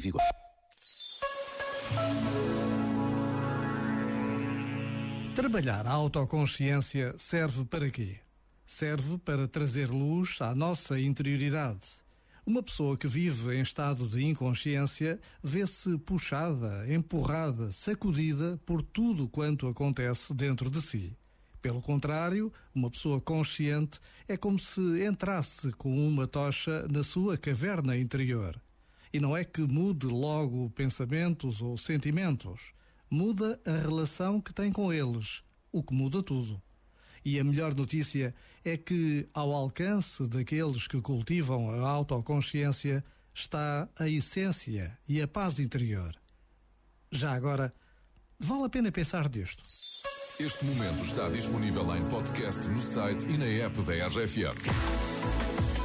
e vigor. Trabalhar a autoconsciência serve para quê? Serve para trazer luz à nossa interioridade. Uma pessoa que vive em estado de inconsciência vê-se puxada, empurrada, sacudida por tudo quanto acontece dentro de si. Pelo contrário, uma pessoa consciente é como se entrasse com uma tocha na sua caverna interior. E não é que mude logo pensamentos ou sentimentos muda a relação que tem com eles, o que muda tudo. E a melhor notícia é que, ao alcance daqueles que cultivam a autoconsciência, está a essência e a paz interior. Já agora, vale a pena pensar nisto. Este momento está disponível em podcast no site e na app da RFM.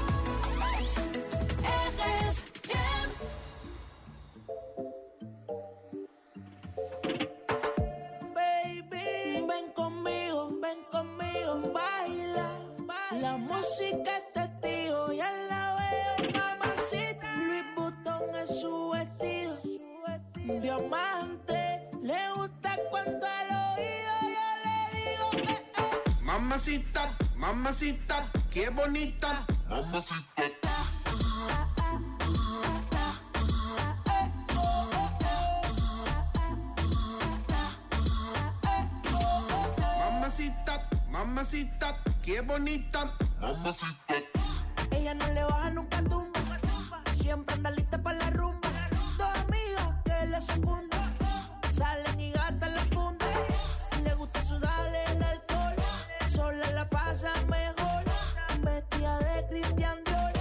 Mamacita, mamacita, qué bonita. Mamacita. Mamacita, mamacita, qué bonita. Mamacita. Ella no le baja nunca tumba. Siempre anda Dior.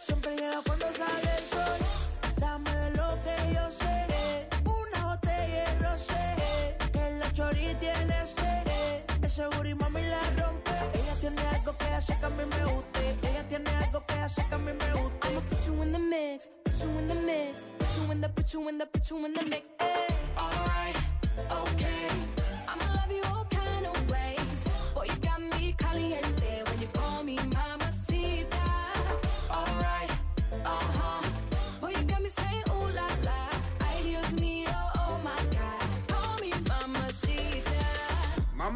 Siempre llega cuando sale el sol. Dame lo que yo sé. Una botella de rosé. Que la chori tiene. Ese booty mami la rompe. Ella tiene algo que hace que a mí me guste. Ella tiene algo que hace que a mí me guste. I'ma put you in the mix, put you in the mix, put you in the, put you in the, put you in the mix. Ay. Alright, okay. I'ma love you all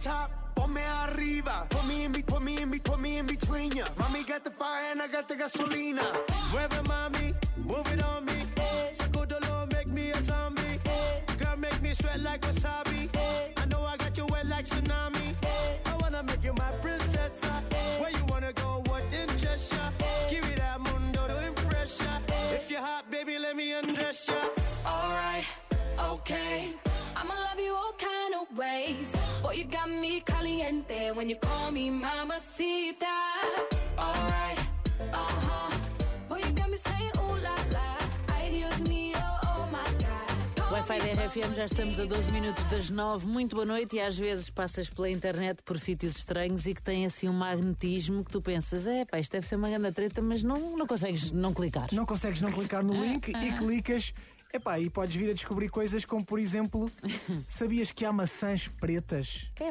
Top, ponme arriba, put me in, put me in, put me in between ya. Mommy got the fire and I got the gasolina. Mueve mami, move it on me. Eh. Sacudolo, make me a zombie. Eh. Girl, make me sweat like wasabi. Eh. I know I got you wet like tsunami. I wanna make you my princess. Where you wanna go? What interests ya? Give me that mundo to impress ya. If you're hot, baby, let me undress ya. Alright, okay. You got me caliente when you call me mamacita. Alright, uh huh. Boy, you got me saying ooh la la. Ay, Dios mío, oh my God. Wi-Fi da RFM já estamos a 12 mamacita. minutos das 9. Muito boa noite e às vezes passas pela internet por sítios estranhos e que tem assim um magnetismo que tu pensas, é pá, isto deve ser uma grande treta, mas não, não consegues não clicar. Não consegues não clicar no link e clicas. Epá, e podes vir a descobrir coisas como, por exemplo, sabias que há maçãs pretas? É